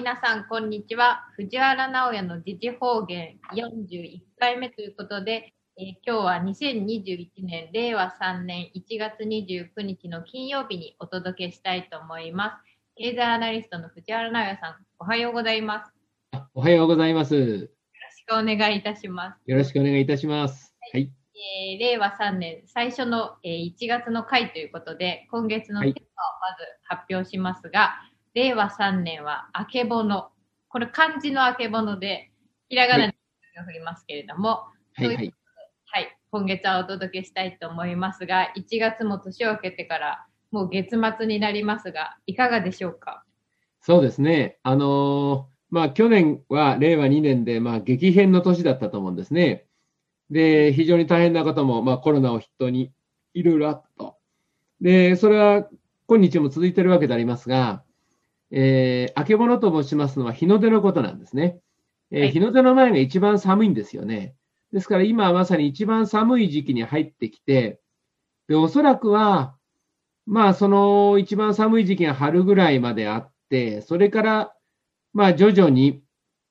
皆さん、こんにちは。藤原直也の時事方言41回目ということで、えー今日は2021年令和3年1月29日の金曜日にお届けしたいと思います。経済アナリストの藤原直也さん、おはようございます。あおはようございます。よろしくお願いいたします。よろしくお願いいたします。はい。えー令和3年最初の、えー1月の回ということで、今月のテーマをまず発表しますが、令和3年はあけぼの。これ漢字のあけぼので、ひらがなで振りますけれども、はい、はい。はい、今月はお届けしたいと思いますが、1月も年を明けてからもう月末になりますが、いかがでしょうか？そうですね。あのーまあ、去年は令和2年で、まあ、激変の年だったと思うんですね。で、非常に大変なことも、まあ、コロナを筆頭にいろいろあったと。で、それは今日も続いているわけでありますが、えー、あけぼのと申しますのは日の出のことなんですね。えーはい日の出の前が一番寒いんですよね。ですから今はまさに一番寒い時期に入ってきて、で、おそらくは、まあ、その一番寒い時期が春ぐらいまであって、それから、まあ、徐々に、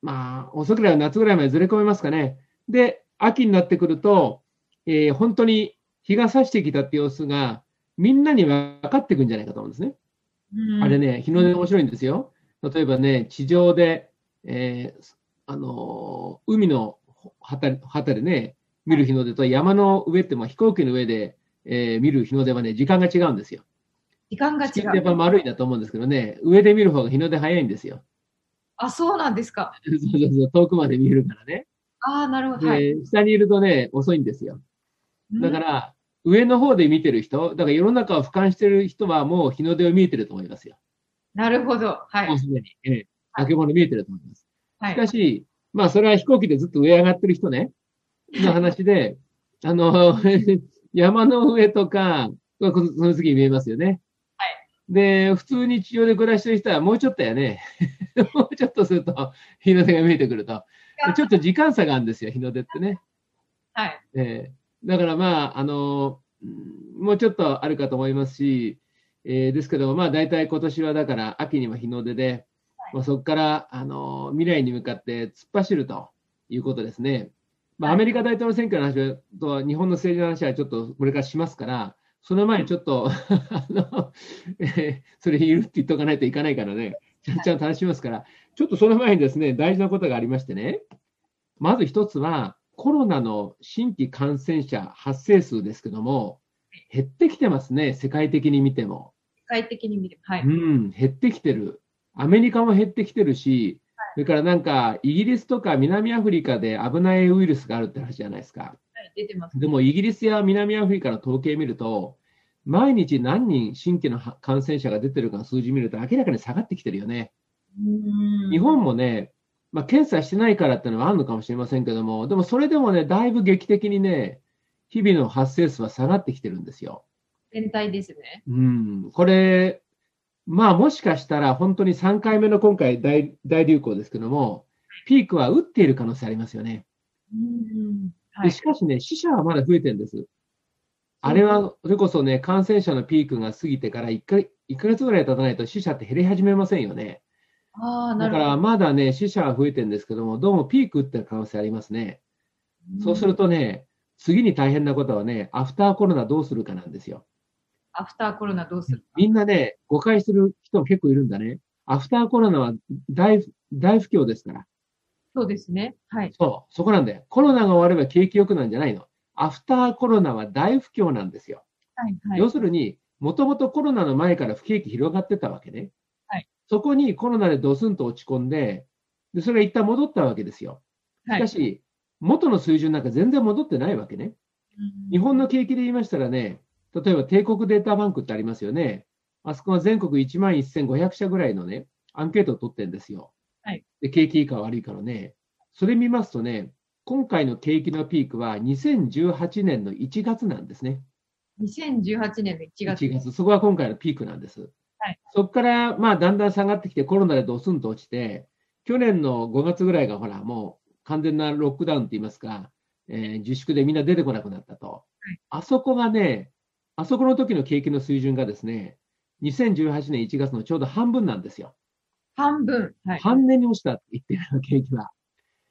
まあ、遅くらいは夏ぐらいまでずれ込めますかね。で、秋になってくると、えー本当に日が差してきたって様子が、みんなに分かってくんじゃないかと思うんですね。あれね、日の出面白いんですよ。例えばね、地上で、えーあのー海の旗旗でね、見る日の出と山の上って、まあ、飛行機の上で、えー見る日の出はね、時間が違うんですよ。時間が違地球ってやっう。ぱ丸いんだと思うんですけどね、上で見る方が日の出早いんですよ。あ、そうなんですか。そうそうそう、遠くまで見えるからね。ああ、なるほど。はい。で、下にいるとね、遅いんですよ。だから、上の方で見てる人、だから世の中を俯瞰してる人はもう日の出を見えてると思いますよ。なるほど。はい。もうすでに。ええ、明け物見えてると思います。はいしかし、まあ、それは飛行機でずっと上上がってる人ね、の話で、あの、山の上とか、その次に見えますよね。はいで、普通に地上で暮らしてる人はもうちょっとやね、もうちょっとすると日の出が見えてくると。ちょっと時間差があるんですよ、日の出ってね。はい。えーだからまあ、あのうんもうちょっとあるかと思いますし、えーですけど、まあ大体今年はだから秋には日の出で、まあ、そこから、あの未来に向かって突っ走るということですね。まあ、はい。アメリカ大統領選挙の話と日本の政治の話はちょっとこれからしますから、その前にちょっと、あの、えーそれいるって言っとかないといかないからね、ちゃんちゃんと話しますから、ちょっとその前にですね、大事なことがありましてね、まず一つは、コロナの新規感染者発生数ですけども、減ってきてますね、世界的に見ても。世界的に見る。はい。うん、減ってきてる。アメリカも減ってきてるし、それからなんか、イギリスとか南アフリカで危ないウイルスがあるって話じゃないですか。はい出てます。でも、イギリスや南アフリカの統計見ると、毎日何人新規の感染者が出てるかの数字見ると明らかに下がってきてるよね。うん日本もね、まあ、検査してないからっていうのはあるのかもしれませんけども、でもそれでもね、だいぶ劇的にね、日々の発生数は下がってきてるんですよ。全体ですね。うん、これ、まあもしかしたら本当に3回目の今回大大流行ですけども、ピークは打っている可能性ありますよね。うん。はい。でしかしね、死者はまだ増えてるんです。あれは、それこそね、感染者のピークが過ぎてから1か ,1 ヶ月ぐらい経たないと死者って減り始めませんよね。だから。まだね、死者は増えてるんですけども、どうもピーク打ってる可能性ありますね。そうするとね、次に大変なことはね、アフターコロナどうするかなんですよ。アフターコロナどうするみんなね、誤解する人も結構いるんだね。アフターコロナは大大不況ですから。そうですね。はい。そう、そこなんだよ。コロナが終われば景気良くなんじゃないの。アフターコロナは大不況なんですよ。はい。はい。要するに、もともとコロナの前から不景気広がってたわけね。はいそこにコロナでドスンと落ち込んで、でそれが一旦戻ったわけですよ。しはいかし、元の水準なんか全然戻ってないわけね。うん日本の景気で言いましたらね、例えば帝国データバンクってありますよね。あそこは全国1万1500社ぐらいのね、アンケートを取ってるんですよ。はいで、景気いいか悪いかのね。それ見ますとね、今回の景気のピークは2018年の1月なんですね。2018年の1月。1月。そこが今回のピークなんです。はいそこから、まあ、だんだん下がってきて、コロナでドスンと落ちて、去年の5月ぐらいがほら、もう完全なロックダウンって言いますか、えー自粛でみんな出てこなくなったと。あそこがね、あそこの時の景気の水準がですね、2018年1月のちょうど半分なんですよ。半分。はい。半年に落ちたって言ってるの、景気は。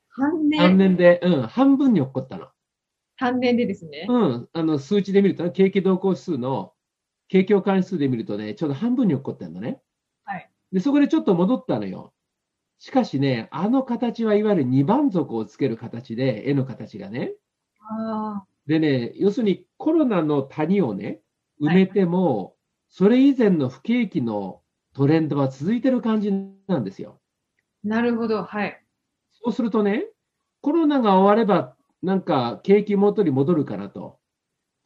半年。半年で、うん、半分に落っこったの。半年でですね。うん、あの、数値で見るとね、景気動向指数の、景況関数で見るとね、ちょうど半分に落っこってんのね。はい。で、そこでちょっと戻ったのよ。しかしね、あの形はいわゆる二番底をつける形で、絵の形がね。あでね、要するにコロナの谷をね、埋めても、それ以前の不景気のトレンドは続いてる感じなんですよ。あ、なるほど。はい。そうするとね、コロナが終われば、なんか景気元に戻るかなと。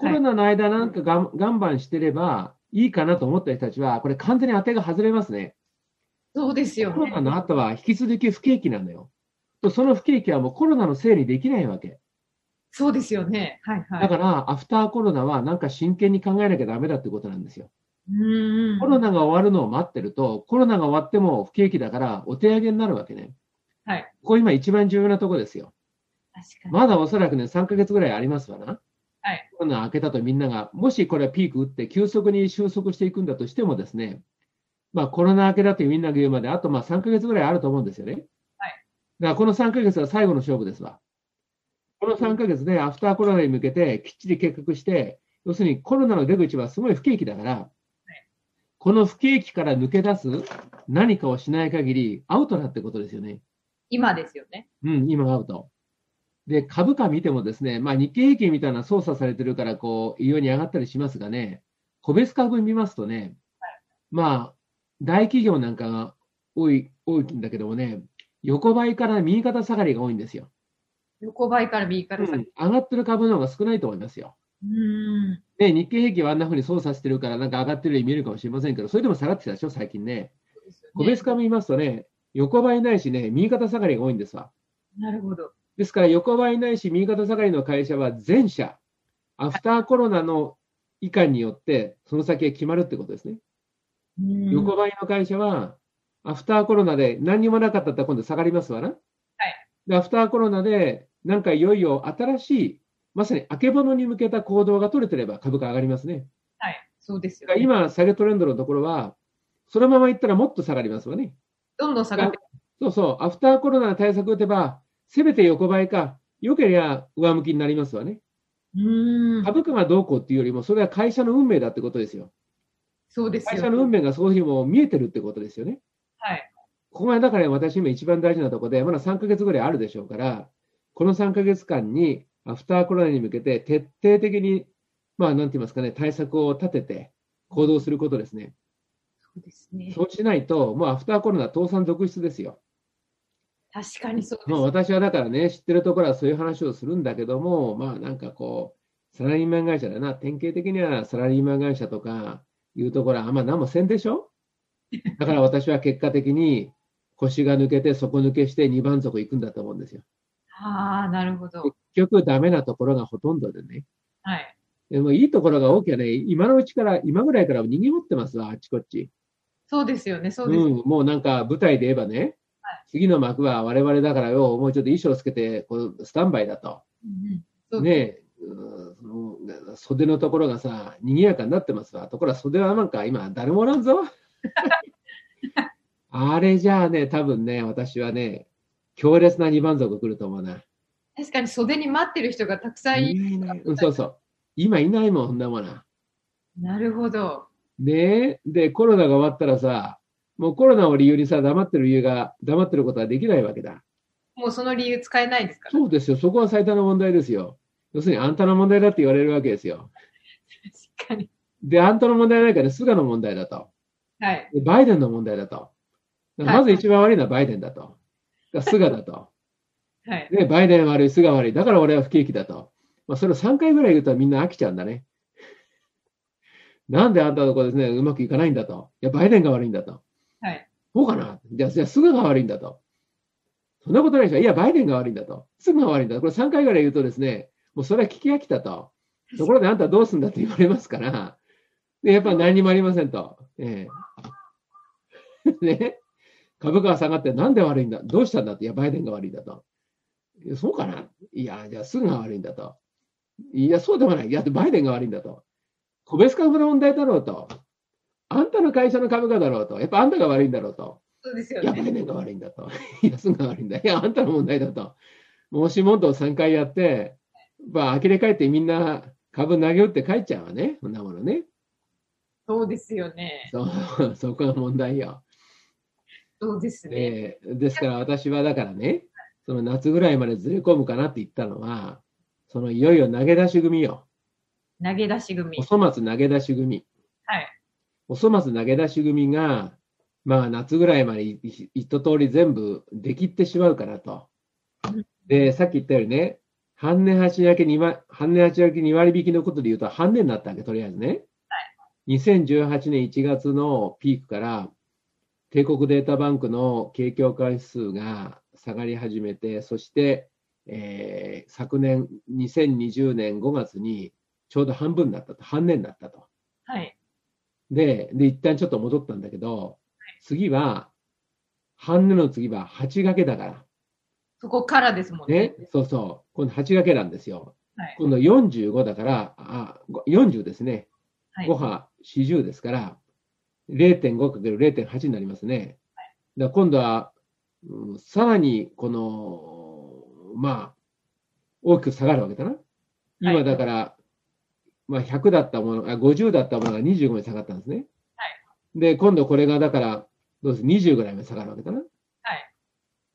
コロナの間なんかがん我慢してればいいかなと思った人たちは、これ完全に当てが外れますね。そうですよコロナね。の後は引き続き不景気なのよ。とその不景気はもうコロナのせいにできないわけ。そうですよね。はいはい。だから、アフターコロナはなんか真剣に考えなきゃダメだってことなんですよ。うーん。コロナが終わるのを待ってると、コロナが終わっても不景気だからお手上げになるわけね。はい。ここ今一番重要なところですよ。確かに。まだおそらくね、3ヶ月ぐらいありますわな。はい。コロナ明けたとみんなが、もしこれはピーク打って急速に収束していくんだとしてもですね、まあコロナ明けだとみんなが言うまで、あとまあ3ヶ月ぐらいあると思うんですよね。はい。だからこの3ヶ月は最後の勝負ですわ。この3ヶ月でアフターコロナに向けてきっちり計画して、要するにコロナの出口はすごい不景気だから、この不景気から抜け出す何かをしない限りアウトだってことですよね。今ですよね。うん、今アウト。で、株価見てもですね、まあ日経平均みたいな操作されてるから、こう、異様に上がったりしますがね、個別株見ますとね、まあ、大企業なんかが多い、多いんだけどもね、横ばいから右肩下がりが多いんですよ。横ばいから右かうん、ら先。上がってる株の方が少ないと思いますよ。うーん。ね、日経平均はあんな風に操作してるから、なんか上がってるように見えるかもしれませんけど、それでも下がってきたでしょ、最近ね。ね個別株見ますとね、横ばいないしね、右肩下がりが多いんですわ。なるほど。ですから、横ばいないし、右肩下がりの会社は全社、アフターコロナの以下によって、その先が決まるってことですね。横ばいの会社は、アフターコロナで何にもなかったら今度下がりますわな。で、アフターコロナで、なんかいよいよ新しい、まさに明けぼのに向けた行動が取れてれば株価上がりますね。はい。そうですよね。今、下げトレンドのところは、そのままいったらもっと下がりますわね。どんどん下がって。そうそう、アフターコロナの対策を打てば、せめて横ばいか、良ければ上向きになりますわね。うーん。株価がどうこうっていうよりも、それは会社の運命だってことですよ。そうですよ。会社の運命がそういうふうにも見えてるってことですよね。はい。ここがだから私今一番大事なところで、まだ3ヶ月ぐらいあるでしょうから、この3ヶ月間にアフターコロナに向けて徹底的に、まあなんて言いますかね、対策を立てて行動することですね。そうですね。そうしないと、もうアフターコロナ倒産続出ですよ。確かにそうです。まあ私はだからね、知ってるところはそういう話をするんだけども、まあなんかこう、サラリーマン会社だな、典型的にはサラリーマン会社とかいうところはあんま何もせんでしょ？だから私は結果的に腰が抜けて底抜けして2番底行くんだと思うんですよ。ああ、なるほど。結局ダメなところがほとんどでね。はい。でもいいところが多きゃね、今のうちから、今ぐらいから逃げ持ってますわ、あっちこっち。そうですよね。そうです。うん、もうなんか舞台で言えばね、はい次の幕は我々だからよ、もうちょっと衣装つけてこうスタンバイだと。うんねその袖のところがさ、賑やかになってますわ。ところが袖はなんか今誰もおらんぞ。あれじゃあね、多分ね、私はね、強烈な二番底来ると思うな。確かに袖に待ってる人がたくさんいいないいない。うん、そうそう。今いないもん、そんなもんな。なるほど。ねえ、で、コロナが終わったらさ、もうコロナを理由にさ、黙ってる理由が、黙ってることはできないわけだ。もうその理由使えないですか？ら。そうですよ。そこは最大の問題ですよ。要するに、あんたの問題だって言われるわけですよ。確かに。で、あんたの問題ないから、菅の問題だと。はい。でバイデンの問題だと。だまず一番悪いのはバイデンだと。だから菅だと。はい。ね、バイデン悪い、菅悪い。だから俺は不景気だと。まあ、それを3回ぐらい言うとみんな飽きちゃうんだね。なんであんたのとこですね、うまくいかないんだと。いや、バイデンが悪いんだと。そうかなじゃあ、じゃあ、菅が悪いんだと。そんなことないでしょ。いや、バイデンが悪いんだと。菅が悪いんだと。これ3回ぐらい言うとですね、もうそれは聞き飽きたと。ところであんたどうすんだって言われますから、でやっぱ何にもありませんと。ええ ね、株価が下がってなんで悪いんだ？どうしたんだって、いや、バイデンが悪いんだと。いやそうかないや、じゃあ、菅が悪いんだと。いや、そうでもない。いや、バイデンが悪いんだと。個別株の問題だろうと。あんたの会社の株価だろうと。やっぱあんたが悪いんだろうと。そうですよやっぱりね。年が悪いんだと。いや、すんが悪いんだ。いや、あんたの問題だと。申し問答3回やって、まあ、呆れ返ってみんな株投げ打って帰っちゃうわね。そんなものね。そうですよね。そう、そこが問題よ。そうですね。で、ですから私はだからね、その夏ぐらいまでずれ込むかなって言ったのは、そのいよいよ投げ出し組よ。投げ出し組。お粗末投げ出し組。はい。お粗末投げ出し組が、まあ夏ぐらいまでいい一通り全部できってしまうからとうん。で、さっき言ったようにね、半年八分け2割、半年八分け2割引きのことで言うと半年になったわけ、とりあえずね。2018年1月のピークから、帝国データバンクの景況感指数が下がり始めて、そして、えー昨年2020年5月にちょうど半分になったと、半年になったと。はい。で、で、一旦ちょっと戻ったんだけど、次は、半値の次は8掛けだから。そこからですもんねね？。そうそう。今度8掛けなんですよ。はい。今度45だから、あ、ご40ですね。はい5波40ですから、0.5×0.8 になりますね。だから今度は、うんさらに、この、まあ、大きく下がるわけだな。今だから、まあ100だったもの、あ50だったものが25に下がったんですね。で、今度これがだから、どうです ?20 ぐらいまで下がるわけだな。はい。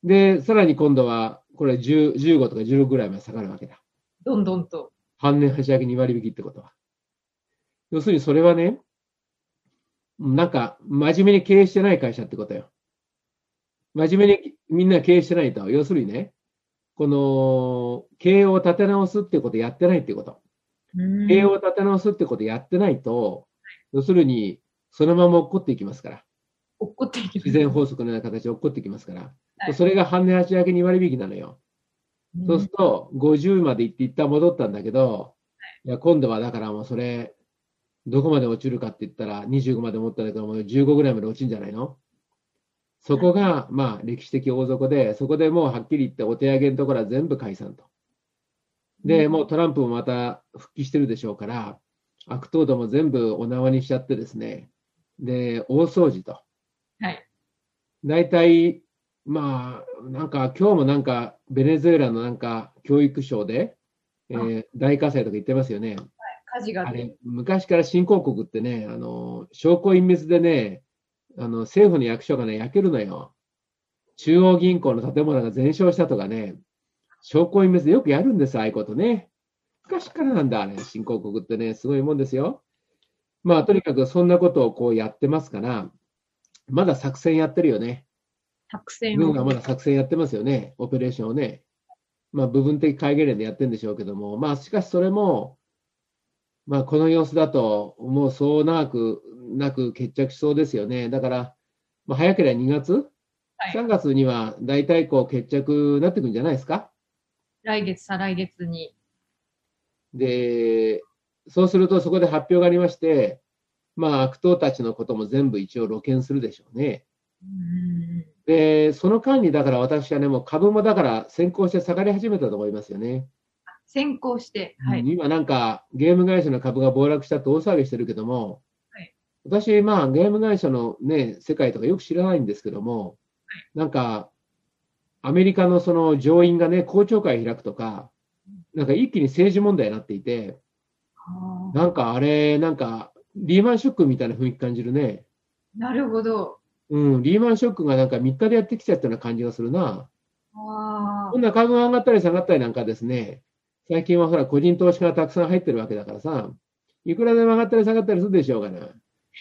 で、さらに今度は、これ10 15とか16ぐらいまで下がるわけだ。どんどんと。半年端上げ2割引きってことは。要するにそれはね、なんか真面目に経営してない会社ってことよ。真面目にみんな経営してないと。要するにね、この経営を立て直すってことやってないってこと。経営を立て直すってことやってないと、要するにそのまま起こっていきますから。落っこっていきます自然法則のような形で起こってきますから。はいそれが半年端上げ2割引きなのよ。そうすると、50まで行って一旦戻ったんだけど、いや、今度はだからもうそれ、どこまで落ちるかって言ったら、25まで持ったんだけど、もう15ぐらいまで落ちるんじゃないの？そこが、まあ、歴史的大底で、そこでもうはっきり言って、お手上げのところは全部解散と。で、うんもうトランプもまた復帰してるでしょうから、悪党ども全部お縄にしちゃってですね、で、大掃除と。はい。大体、まあ、なんか今日もなんかベネズエラのなんか教育省で、えー大火災とか言ってますよね。火事があれ、昔から新興国ってね、あの、証拠隠滅でね、あの、政府の役所がね、焼けるのよ。中央銀行の建物が全焼したとかね、証拠隠滅でよくやるんです、ああいうことね。昔からなんだ、あれ、新興国ってね、すごいもんですよ。まあ、とにかくそんなことをこうやってますから、まだ作戦やってるよね。作戦を軍がまだ作戦やってますよね、オペレーションをね。まあ、部分的戒厳令でやってるんでしょうけども、まあ、しかしそれも、まあ、この様子だと、もうそう長くなく決着しそうですよね。だから、まあ、早ければ2月、はい3月には大体こう決着になってくるんじゃないですか？来月、再来月に。で、そうするとそこで発表がありまして、まあ、悪党たちのことも全部一応露見するでしょうね。うんで、その間に、だから私はね、もう株もだから先行して下がり始めたと思いますよね。先行して、はい。今なんかゲーム会社の株が暴落したって大騒ぎしてるけども、はい私、まあゲーム会社のね、世界とかよく知らないんですけども、なんかアメリカのその上院がね、公聴会開くとか、なんか一気に政治問題になっていて、なんかあれ、なんかリーマンショックみたいな雰囲気感じるね。なるほど。うん、リーマンショックがなんか3日でやってきちゃったような感じがするな。あこんな株が上がったり下がったりなんかですね、最近はほら、個人投資家がたくさん入ってるわけだからさ、いくらでも上がったり下がったりするでしょうがな。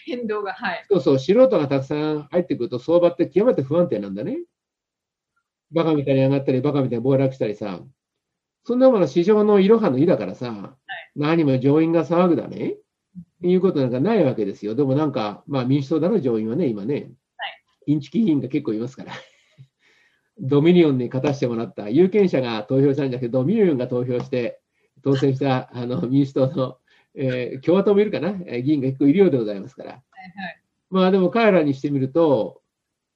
変動が、はい。そうそう、素人がたくさん入ってくると、相場って極めて不安定なんだね。バカみたいに上がったり、バカみたいに暴落したりさ、そんなもの市場のいろはの意だからさ、何も上院が騒ぐだね、いうことなんかないわけですよ。でもなんか、まあ民主党だろ、上院はね、今ね。インチキ議員が結構いますから。ドミニオンに勝たせてもらった、有権者が投票したんじゃなくて、ドミニオンが投票して当選した あの民主党の、えー共和党もいるかな、えー議員が結構いるようでございますから。はいまあでも彼らにしてみると、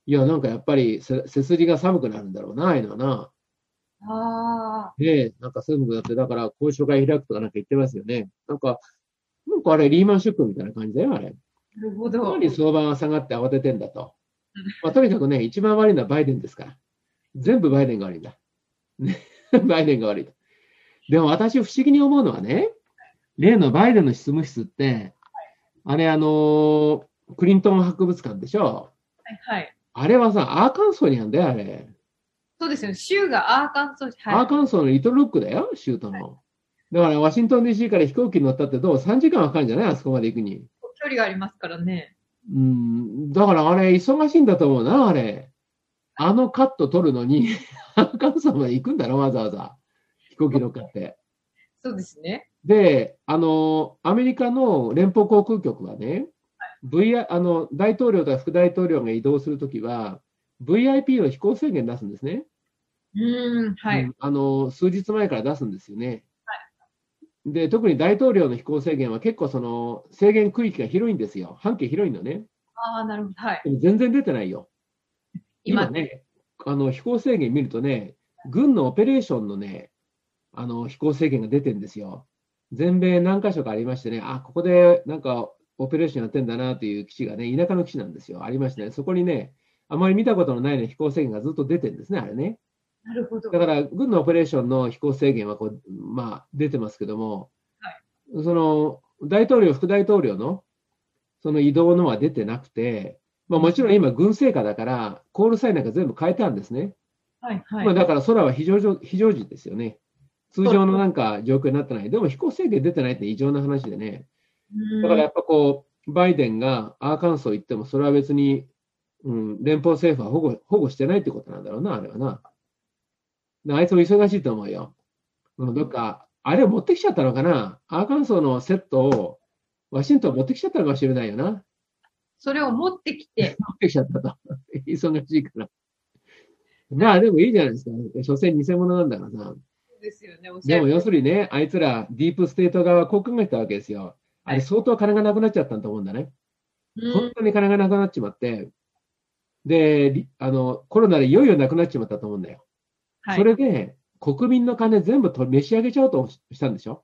いや、なんかやっぱりせ背筋が寒くなるんだろうな、ああいうのはな。あねえ、なんか寒くなって、だから交渉会開くとかなんか言ってますよね。なんか、なんかあれリーマンショックみたいな感じだよ、あれ。あ、なるほど。何相場が下がって慌ててんだと。まあ、とにかくね、一番悪いのはバイデンですから。全部バイデンが悪いんだ。ね、バイデンが悪いと。でも私不思議に思うのはね、例のバイデンの執務室って、あれあのクリントン博物館でしょ？はい、はい。あれはさ、アーカンソーにあんだよ、あれ。そうですよね。州がアーカンソー、はい。アーカンソーのリトルロックだよ、州都の。だから、ワシントン DC から飛行機に乗ったってどう ?3 時間はかかるんじゃない？あそこまで行くに。距離がありますからね。うん、だからあれ、忙しいんだと思うな、あれ。あのカット取るのに、アーカンソーまで行くんだろ、わざわざ。飛行機乗っかって。そうですね。で、あの、アメリカの連邦航空局はね、VI、あの、大統領とか副大統領が移動するときは、VIP の飛行制限出すんですね。うーん、はい。うんあの、数日前から出すんですよね。で、特に大統領の飛行制限は結構その制限区域が広いんですよ。半径広いのね。ああ、なるほど。はい。でも全然出てないよ。今今、ね、あの飛行制限見るとね、軍のオペレーションのね、あの飛行制限が出てるんですよ。全米何箇所かありましてね、あ、ここでなんかオペレーションやってんだなという基地がね、田舎の基地なんですよ。ありましてね、そこにね、あまり見たことのないような飛行制限がずっと出てるんですね、あれね。なるほど。だから、軍のオペレーションの飛行制限はこう、まあ、出てますけども、その大統領、副大統領のその移動のは出てなくて、まあ、もちろん今、軍政下だから、コールサインなんか全部変えたんですね。はい、はい。まあ、だから空は非常時非常時ですよね。通常のなんか状況になってない。でも飛行制限出てないって異常な話でね。だからやっぱこう、バイデンがアーカンソー行っても、それは別に、うん、連邦政府は保護保護してないってことなんだろうな、あれはな。であいつも忙しいと思うよ。うん、どっか、あれを持ってきちゃったのかな？アーカンソーのセットをワシントン持ってきちゃったのかもしれないよな。それを持ってきて、持ってきちゃったと。忙しいから。まあでもいいじゃないですか。所詮偽物なんだからさ。そうですよね。でも要するにね、あいつらディープステート側はこう考えたわけですよ。あれ相当金がなくなっちゃったんだと思うんだね。うん本当に金がなくなっちまって、で、りあの、コロナでいよいよなくなっちまったと思うんだよ。はい。それで、国民の金全部と召し上げちゃおうとしたんでしょ？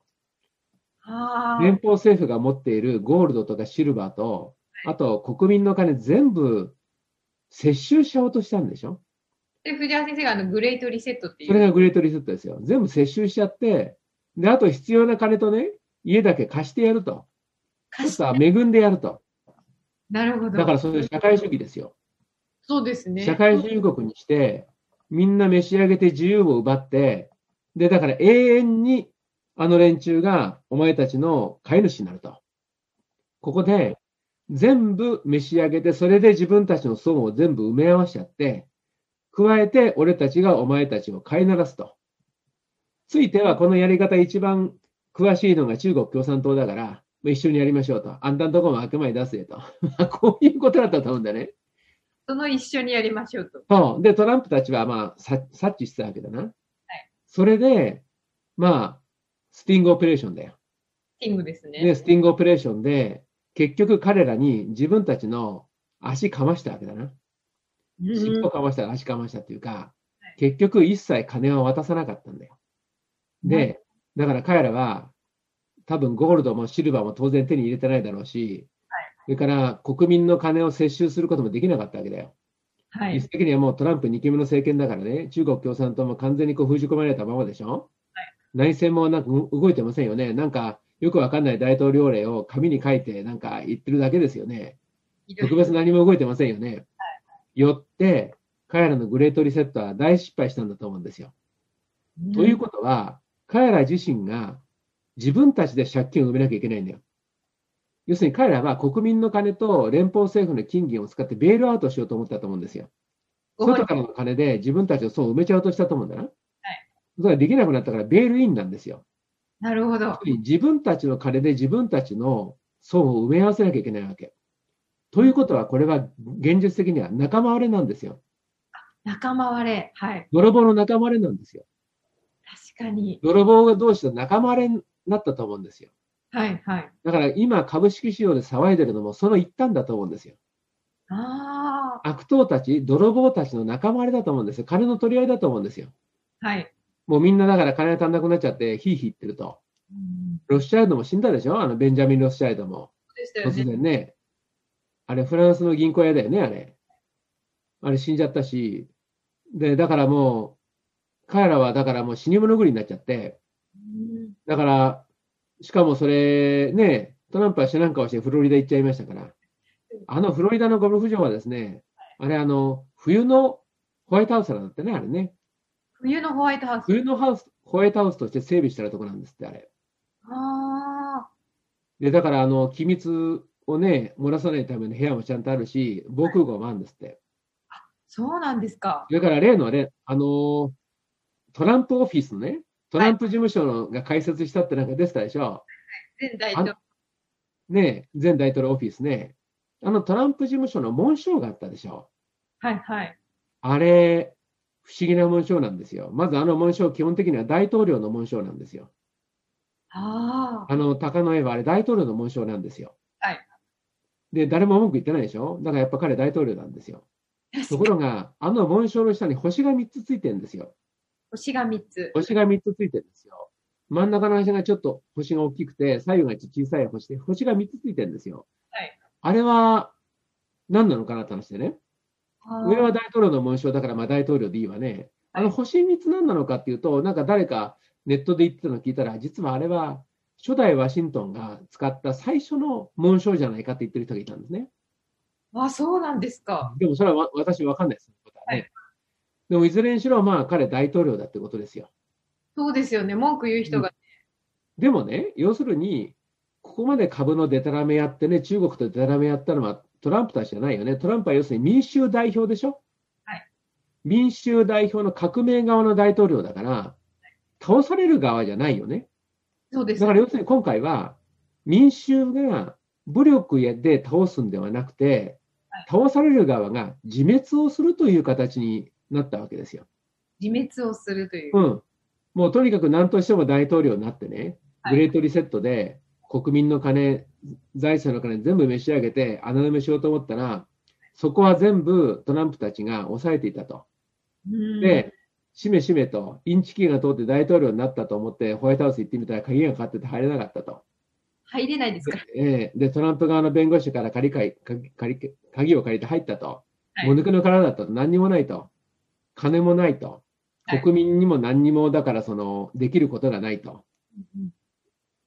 あ連邦政府が持っているゴールドとかシルバーと、あと国民の金全部接収しちゃおうとしたんでしょ？で、藤原先生があのグレートリセットっていう。それがグレートリセットですよ。全部接収しちゃって、で、あと必要な金とね、家だけ貸してやると。ちょっと恵んでやると。なるほど。だからそういう社会主義ですよ。そうですね。社会主義国にして、みんな召し上げて自由を奪って、で、だから永遠にあの連中がお前たちの飼い主になると。ここで全部召し上げて、それで自分たちの損を全部埋め合わしちゃって、加えて俺たちがお前たちを飼いならすと。ついてはこのやり方一番詳しいのが中国共産党だから、まあ一緒にやりましょうと。あんたんとこも悪魔に出せと。ま あこういうことだったと思うんだね。その一緒にやりましょうと。そう。で、トランプたちはまあ、さ察知してたわけだな。それで、まあ、スティングオペレーションだよ。キングですね。で、スティングオペレーションで、結局彼らに自分たちの足かましたわけだな。うん尻尾かました、足かましたっていうか、結局一切金を渡さなかったんだよ。で、だから彼らは、多分ゴールドもシルバーも当然手に入れてないだろうし、それから国民の金を接収することもできなかったわけだよ。はい実。質的にはもうトランプ2期目の政権だからね、中国共産党も完全にこう封じ込められたままでしょ、内戦もなんかう動いてませんよね。なんかよくわかんない大統領令を紙に書いてなんか言ってるだけですよね。特別何も動いてませんよね。よって、彼らのグレートリセットは大失敗したんだと思うんですよ。ということは、彼ら自身が自分たちで借金を埋めなきゃいけないんだよ。要するに彼らは国民の金と連邦政府の金銀を使ってベールアウトしようと思ったと思うんですよ。外からの金で自分たちの損を埋めちゃおうとしたと思うんだな。それができなくなったからベールインなんですよ。なるほど。自分たちの金で自分たちの損を埋め合わせなきゃいけないわけ。ということは、これは現実的には仲間割れなんですよ。仲間割れ。はい。泥棒の仲間割れなんですよ。確かに。泥棒同士の仲間割れになったと思うんですよ。はい、はい。だから今、株式市場で騒いでるのもその一端だと思うんですよ。あ悪党たち、泥棒たちの仲間割れだと思うんですよ。金の取り合いだと思うんですよ。あ。はい。もうみんなだから金が足んなくなっちゃって、ヒーヒー言ってると。うんロスチャイルドも死んだでしょ？あのベンジャミン・ロスチャイルドも。そうでしたよ突ね。然ね。あれ、フランスの銀行屋だよね、あれ。あれ死んじゃったし、で、だからもう、彼らはだからもう死に物狂いになっちゃって、うんだから、しかもそれ、ね、トランプは知らん顔してフロリダ行っちゃいましたから、あのフロリダのゴルフ場はですね、あれあの、冬のホワイトハウスなんだってね、あれね。冬のホワイトハウス。冬のハウス、ホワイトハウスとして整備してるとこなんですって、あれ。あで、だから、あの、機密をね、漏らさないための部屋もちゃんとあるし、防空壕もあるんですって。あ、そうなんですか。それから例のね、あの、トランプオフィスのね、トランプ事務所のが開設したってなんか出てたでしょ？前大統領。ね、前大統領オフィスね。あのトランプ事務所の紋章があったでしょ？はいはい。あれ、不思議な紋章なんですよ。まずあの紋章、基本的には大統領の紋章なんですよ。ああ。あの鷹の絵はあれ大統領の紋章なんですよ。はい。で、誰も文句言ってないでしょ？だからやっぱ彼大統領なんですよ。ところが、あの紋章の下に星が3つついてるんですよ。星が3つ。星が3つついてるんですよ。真ん中の星がちょっと星が大きくて、左右が小さい星で、星が3つついてるんですよ。はい。あれは何なのかなって話でね。上は大統領の紋章だから、まあ大統領でいいわね。あの星3つ何なのかっていうと、なんか誰かネットで言ってたのを聞いたら、実はあれは初代ワシントンが使った最初の紋章じゃないかって言ってる人がいたんですね。あ、そうなんですか。でもそれはわ私わかんないです。ねはいでもいずれにしろ、まあ彼大統領だってことですよ。そうですよね。文句言う人が。でもね、要するに、ここまで株のデタラメやってね、中国とデタラメやったのはトランプたちじゃないよね。トランプは要するに民衆代表でしょ？はい。民衆代表の革命側の大統領だから、倒される側じゃないよね。そうですだから要するに今回は、民衆が武力で倒すんではなくてはい、倒される側が自滅をするという形になったわけですよ。自滅をするという。うん。もうとにかく何としても大統領になってね、はいグレートリセットで国民の金、財政の金全部召し上げて穴埋めしようと思ったら、そこは全部トランプたちが抑えていたと。うんで、しめしめと、インチキが通って大統領になったと思って、ホワイトハウス行ってみたら鍵がかかってて入れなかったと。入れないですか？ええで、トランプ側の弁護士から借りかい鍵借り鍵を借りて入ったと。はいもぬけの殻だったと。何にもないと。金もないと。はい国民にも何にも、だからその、できることがないと。うん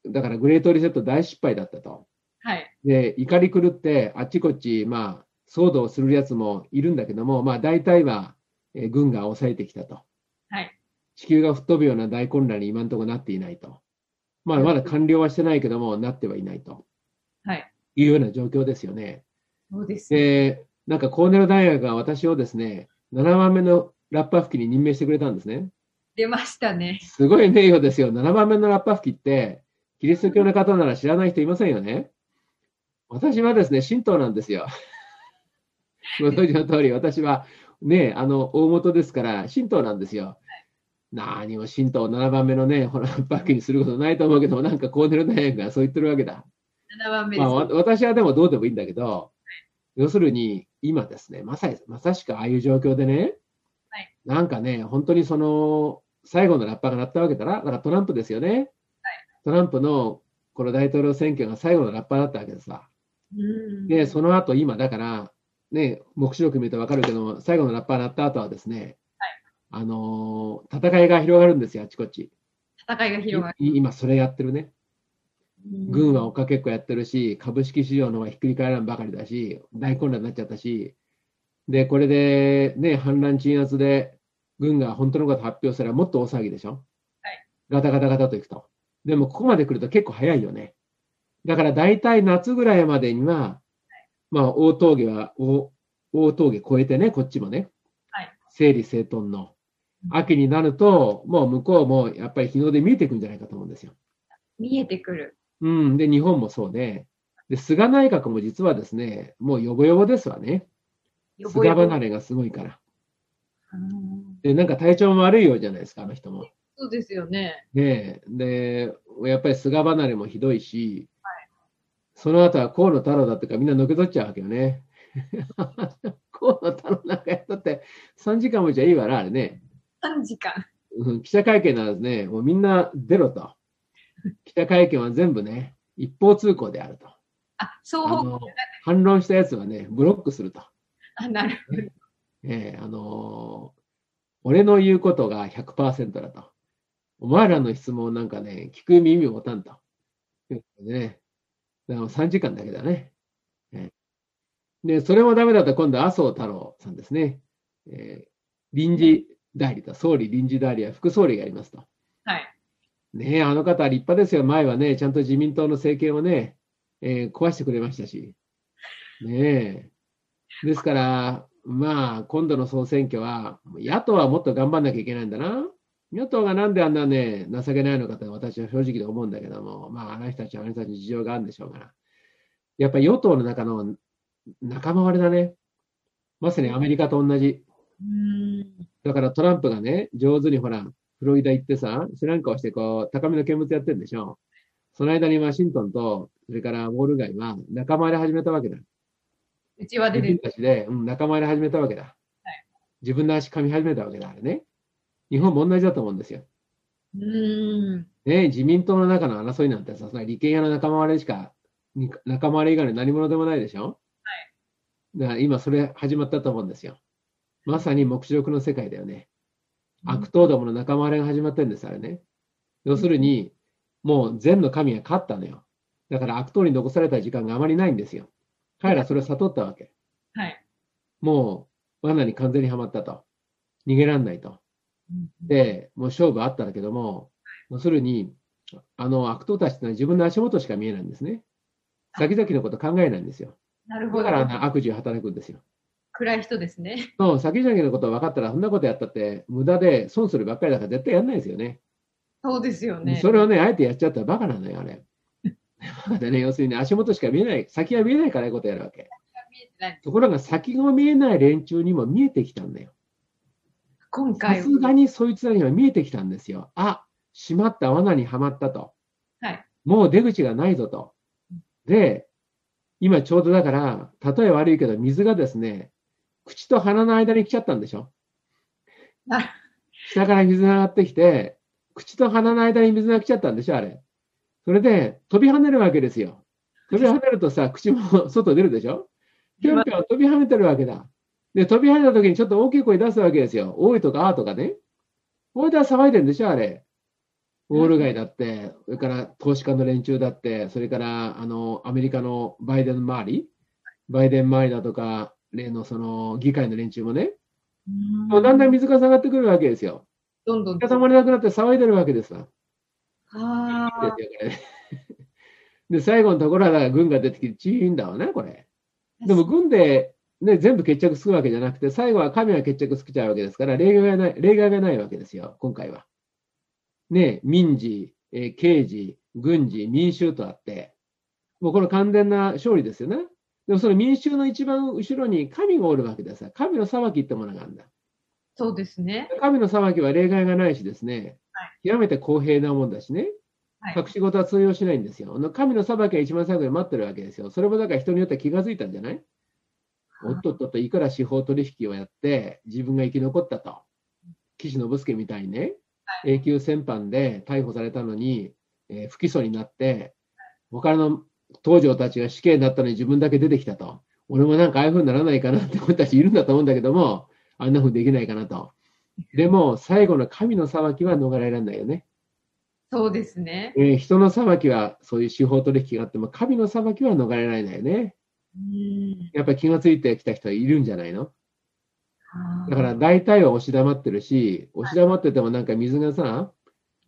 だからグレートリセット大失敗だったと。はい。で、怒り狂って、あっちこっち、まあ、騒動するやつもいるんだけども、まあ、大体は、えー軍が抑えてきたと。はい。地球が吹っ飛ぶような大混乱に今のところなっていないと。まあ、まだ完了はしてないけども、なってはいないとはい。いうような状況ですよね。そうです。で、なんかコーネル大学が私をですね、7番目のラッパー吹きに任命してくれたんですね。出ましたね。すごい名誉ですよ。7番目のラッパー吹きって、キリスト教の方なら知らない人いませんよね。私はですね、神道なんですよ。ご存知の通り、私はね、あの、大元ですから、神道なんですよ。何も神道7番目のね、ほら、ラッパー吹きにすることないと思うけど、なんかコーネル大学が そう言ってるわけだ。7番目です。まあ、わ私はでもどうでもいいんだけど、要するに今ですね、まさまさしくああいう状況でね、はいなんかね、本当にその最後のラッパーが鳴ったわけだな、だからトランプですよね、トランプのこの大統領選挙が最後のラッパーだったわけでさ、うん。で、その後今、だから、ね、目視録見ると分かるけども、最後のラッパー鳴った後はですね、あのー戦いが広がるんですよ、あちこち。戦いが広がる。い今、それやってるね。うん。軍は追っかけっこやってるし、株式市場の方がひっくり返らんばかりだし、大混乱になっちゃったし、で、これでね、反乱鎮圧で、軍が本当のこと発表すればもっと大騒ぎでしょ？はいガタガタガタといくと。でも、ここまで来ると結構早いよね。だから大体夏ぐらいまでには、まあ、大峠は、大大峠越えてね、こっちもね、はい整理整頓の。秋になると、もう向こうもやっぱり日の出見えてくるんじゃないかと思うんですよ。見えてくる。うん、で、日本もそうで、で、菅内閣も実はですね、もうよぼよぼですわね。菅離れがすごいから。うんで、なんか体調も悪いようじゃないですか、あの人も。そうですよね。ねえ、で、やっぱり菅離れもひどいし、その後は河野太郎だってかみんなのけ取っちゃうわけよね。河野太郎なんかやったって3時間もじゃいいわな、あれね。3時間。うん、記者会見ならね、もうみんな出ろと。記者会見は全部ね、一方通行であると。あ、双方あの反論したやつはね、ブロックすると。あ、なるほど。えーあのー俺の言うことが100%だと。お前らの質問なんかね、聞く耳を持たんと。ね。だから3時間だけだね。えーで、それもダメだったら今度は麻生太郎さんですね。えー臨時代理と、総理臨時代理は副総理がやりますと。はい。ねえ、あの方は立派ですよ。前はね、ちゃんと自民党の政権をね、えー壊してくれましたし。ねえ。ですから、まあ、今度の総選挙は、野党はもっと頑張んなきゃいけないんだな。与党がなんであんなね、情けないのかと私は正直で思うんだけども、まあ、あの人たちはあの人たちに事情があるんでしょうから。やっぱり与党の中の仲間割れだね。まさにアメリカと同じ。だからトランプがね、上手にほら、フロリダ行ってさ、知らん顔してこう、高めの見物やってるんでしょ。その間にワシントンと、それからウォール街は仲間入れ始めたわけだ。うちは出自分てたちで、うん、仲間入れ始めたわけだ。自分の足噛み始めたわけだ、あれね。日本も同じだと思うんですよ。うーん。ね、自民党の中の争いなんてさ、そ利権屋の仲間割れしか、に仲間割れ以外の何者でもないでしょ。だから今それ始まったと思うんですよ。まさに目視録の世界だよね。悪党どもの仲間割れが始まってるんです、あれね。要するに、もう善の神が勝ったのよ。だから悪党に残された時間があまりないんですよ。彼らそれを悟ったわけ。はい。もう罠に完全にはまったと。逃げらんないと。で、もう勝負あったんだけども、要するに、あの悪党たちってのは自分の足元しか見えないんですね。先々のこと考えないんですよ。なるほどだか。ら悪事を働くんですよ。暗い人ですね。そう、先々のこと分かったら、そんなことやったって無駄で損するばっかりだから絶対やんないですよね。そうですよね。それをね、あえてやっちゃったらバカなのよ、あれ。バカでね、要するに足元しか見えない、先が見えないからああいうことやるわけ。ところが先が見えない連中にも見えてきたんだよ。今さ回すがにそいつらには見えてきたんですよ。あ、しまった罠にはまったと。はい。もう出口がないぞと。で、今ちょうどだから、例え悪いけど、水がですね、口と鼻の間に来ちゃったんでしょな 下から水が上がってきて、口と鼻の間に水が来ちゃったんでしょあれ。それで、飛び跳ねるわけですよ。飛び跳ねるとさ、口も外出るでしょ？ぴょんぴょん飛び跳ねてるわけだ。で、飛び跳ねた時にちょっと大きい声出すわけですよ。おいとかあーとかね。おいでは騒いでるんでしょあれ。ウォール街だって、それから投資家の連中だって、それからあのアメリカのバイデン周り、バイデン周りだとか、例のその議会の連中もね、もうだんだん水が下がってくるわけですよ。どんどん。水が溜まれなくなって騒いでるわけですわ。ああ。で最後のところは軍が出てきて、チーンだわね、これ。でも軍で、ね、全部決着つくわけじゃなくて、最後は神が決着つけちゃうわけですから、例外がない、例外がないわけですよ、今回は。ね、民事、えー刑事、軍事、民衆とあって、もうこの完全な勝利ですよね。でもその民衆の一番後ろに神がおるわけですよ。神の裁きってものがあるんだ。そうですね。神の裁きは例外がないしですねは、極めて公平なもんだしね、はい隠し事は通用しないんですよ。神の裁きが一番最後に待ってるわけですよ。それもだから人によっては気がついたんじゃない？おっとっとっといくら司法取引をやって自分が生き残ったと。岸信介みたいにね、永久戦犯で逮捕されたのに、えー不起訴になって、他の東条たちが死刑になったのに自分だけ出てきたと。俺もなんかああいう風にならないかなって子たちいるんだと思うんだけども、あんな風にできないかなと。でも、最後の神の裁きは逃れられないよね。そうですね。えー人の裁きは、そういう司法取引があっても、神の裁きは逃れられないよね。うん。やっぱり気がついてきた人はいるんじゃないの？だから大体は押し黙ってるし、押し黙っててもなんか水がさ、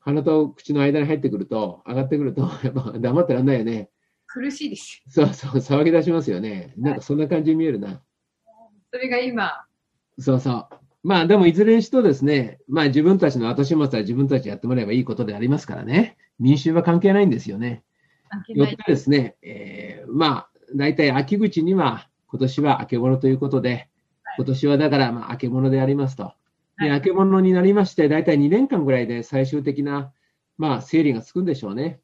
鼻と口の間に入ってくると、上がってくると、やっぱ黙ってらんないよね。苦しいです。そうそう、騒ぎ出しますよね。なんかそんな感じに見えるな。それが今、そうそう。まあでもいずれにしろですね、まあ自分たちの後始末は自分たちでやってもらえばいいことでありますからね。民衆は関係ないんですよね。よって。ですね、えーまあ大体秋口には今年は明け物ということで、今年はだからまあ明け物でありますと。で、はい明け物になりまして、大体2年間ぐらいで最終的な、まあ整理がつくんでしょうね。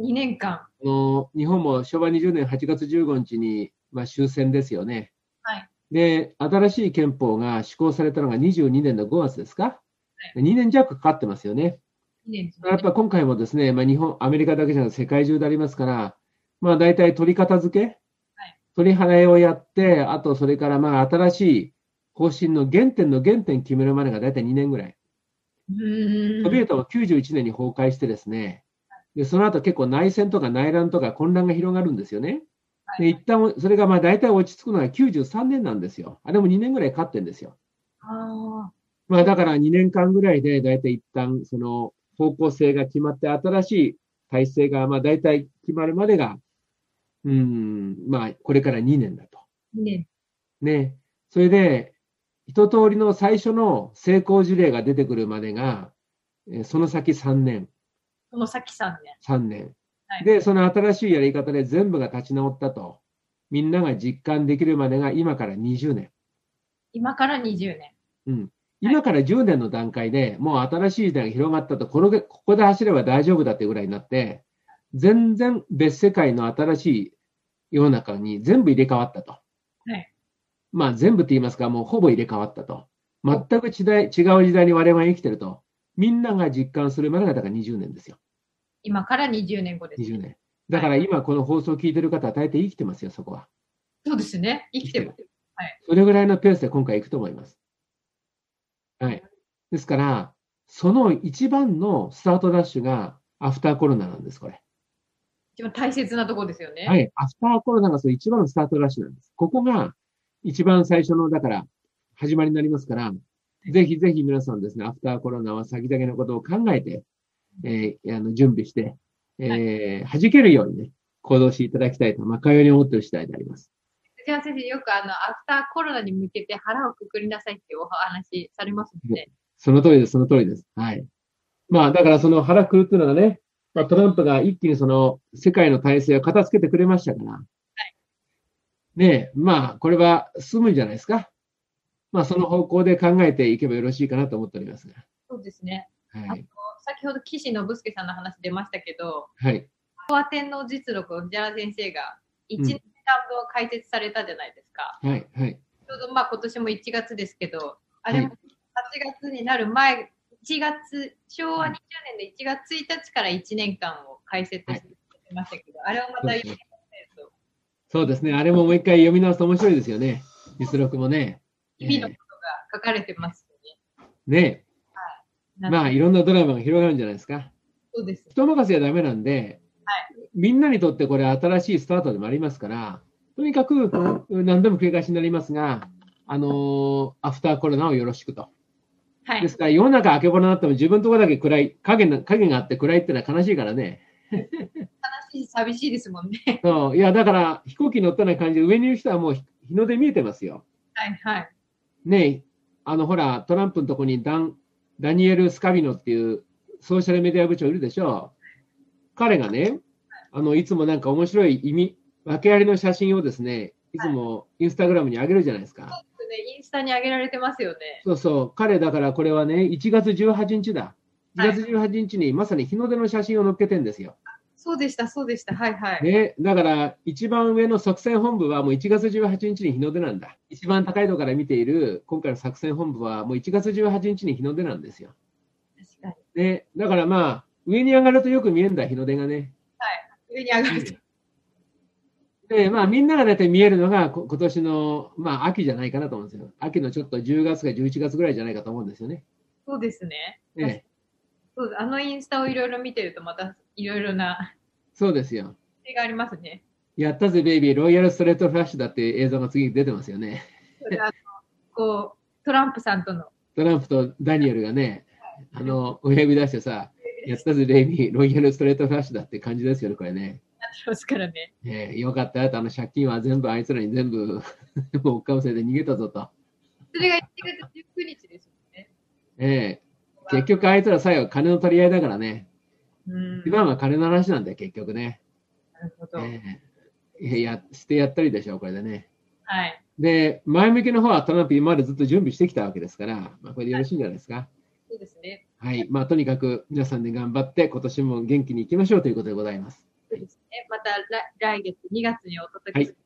2年間。あの日本も昭和20年8月15日に、まあ、終戦ですよね。はい。で、新しい憲法が施行されたのが22年の5月ですか、2年弱かかってますよね。2年やっぱ今回もですね、まあ、日本、アメリカだけじゃなく世界中でありますから、まあ大体取り片付け、はい取り払いをやって、あとそれからまあ新しい方針の原点の原点決めるまでが大体2年ぐらい。うんソビエトも91年に崩壊してですね、でその後結構内戦とか内乱とか混乱が広がるんですよね。で、一旦、それがまあ大体落ち着くのが93年なんですよ。あれも2年ぐらいかってんですよ。あまあだから2年間ぐらいで大体一旦その方向性が決まって新しい体制がまあ大体決まるまでが、うん、まあこれから2年だと。ーね。ね。それで、一通りの最初の成功事例が出てくるまでが、えーその先3年、この先さんね。3年。はいで、その新しいやり方で全部が立ち直ったと。みんなが実感できるまでが今から20年。今から20年。うん。今から10年の段階でもう新しい時代が広がったと、このここで走れば大丈夫だってぐらいになって、全然別世界の新しい世の中に全部入れ替わったと。はい。まあ全部って言いますか、もうほぼ入れ替わったと。全く違い違う時代に我々が生きてると。みんなが実感するまでがだから20年ですよ。今から20年後です。20年。だから今この放送を聞いてる方は大体生きてますよ、そこは。そうですね。生きてます。それぐらいのペースで今回行くと思います。はい。ですから、その一番のスタートダッシュがアフターコロナなんです、これ。一番大切なところですよね。。はいい。アフターコロナがその一番のスタートダッシュなんです。ここが一番最初の、だから、始まりになりますから、ぜひぜひ皆さんですね、アフターコロナは先々のことを考えて、えーあの準備して、えー弾けるようにね、行動していただきたいと、まあ、かように思っている次第であります。藤原先生、よくあの、アフターコロナに向けて腹をくくりなさいっていうお話されますので、その通りです、その通りです。はい。まあ、だからその腹くるっていうのがね、まあ、トランプが一気にその世界の体制を片付けてくれましたから。ねえ、まあ、これは進むんじゃないですか。まあ、その方向で考えていけばよろしいかなと思っておりますが。そうですね。はい。先ほど岸信介さんの話出ましたけど、はい。昭和天皇実録を藤原先生が1年間分解説されたじゃないですか。はい。はい。ちょうどまあ今年も1月ですけど、あはいれも8月になる前、1月、昭和20年で1月1日から1年間を解説してましたけど、あれをまた読みそうですね。あれももう一回読み直すと面白いですよね。実録もね。日々のことが書かれてますよね。ねえ。まあ、いろんなドラマが広がるんじゃないですか。そうです。人任せはダメなんで、はみんなにとってこれ新しいスタートでもありますから、とにかく何度も繰り返しになりますが、あのーアフターコロナをよろしくと。はいで。すから、世の中明けぼのになっても自分のところだけ暗い、影な影があって暗いってのは悲しいからね。悲しい、寂しいですもんね。そういや、だから飛行機乗ったような感じで上にいる人はもう日日の出見えてますよ。はいはい。ねえ、あのほら、トランプのとこにダンダニエル・スカビノっていうソーシャルメディア部長いるでしょ。彼がね、あのいつもなんか面白い意味、訳ありの写真をですね、いつもインスタグラムに上げるじゃないですか。ね、インスタに上げられてますよね。そうそう、彼だからこれはね、1月18日だ。1月18日にまさに日の出の写真を載っけてんですよ。そうでした、そうでした。はいはい。ね、だから一番上の作戦本部はもう1月18日に日の出なんだ。一番高いところから見ている今回の作戦本部はもう1月18日に日の出なんですよ。確かに。ね、だからまあ、上に上がるとよく見えるんだ、日の出がね。上に上がると。で、まあ、みんなが大体見えるのが、こ今年の、まあ、秋じゃないかなと思うんですよ。秋のちょっと10月か11月ぐらいじゃないかと思うんですよね。そうですね。ねそうあのインスタをいろいろ見てると、またいろいろなそうですよ。手がありますね。やったぜ、ベイビー、ロイヤルストレートフラッシュだっていう映像が次に出てますよね。こう、トランプさんとの。トランプとダニエルがね、あの、親指出してさ、やったぜ、ベイビー、ロイヤルストレートフラッシュだって感じですよね、これね。なってますからね。ねよかったよと、あの借金は全部あいつらに全部、もうおっかぶせて逃げたぞと。それが1月19日ですよね。ええ結局あいつら最後金の取り合いだからね。うん。一番は金の話なんだよ、結局ね。なるほど。ええや、してやったりでしょ、これでね。はい。で、前向きの方はトランプ今までずっと準備してきたわけですから、まあ、これでよろしいんじゃないですか。そうですね。はい。まあ、とにかく皆さんで頑張って、今年も元気に行きましょうということでございます。そうですね。また来来月2月にお届けする、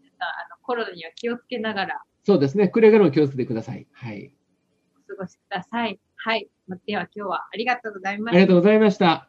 皆さんあのコロナには気をつけながらそうですね。くれぐれも気をつけてください。はい。お過ごしください。はい。では今日はありがとうございまあしたりがとうございました。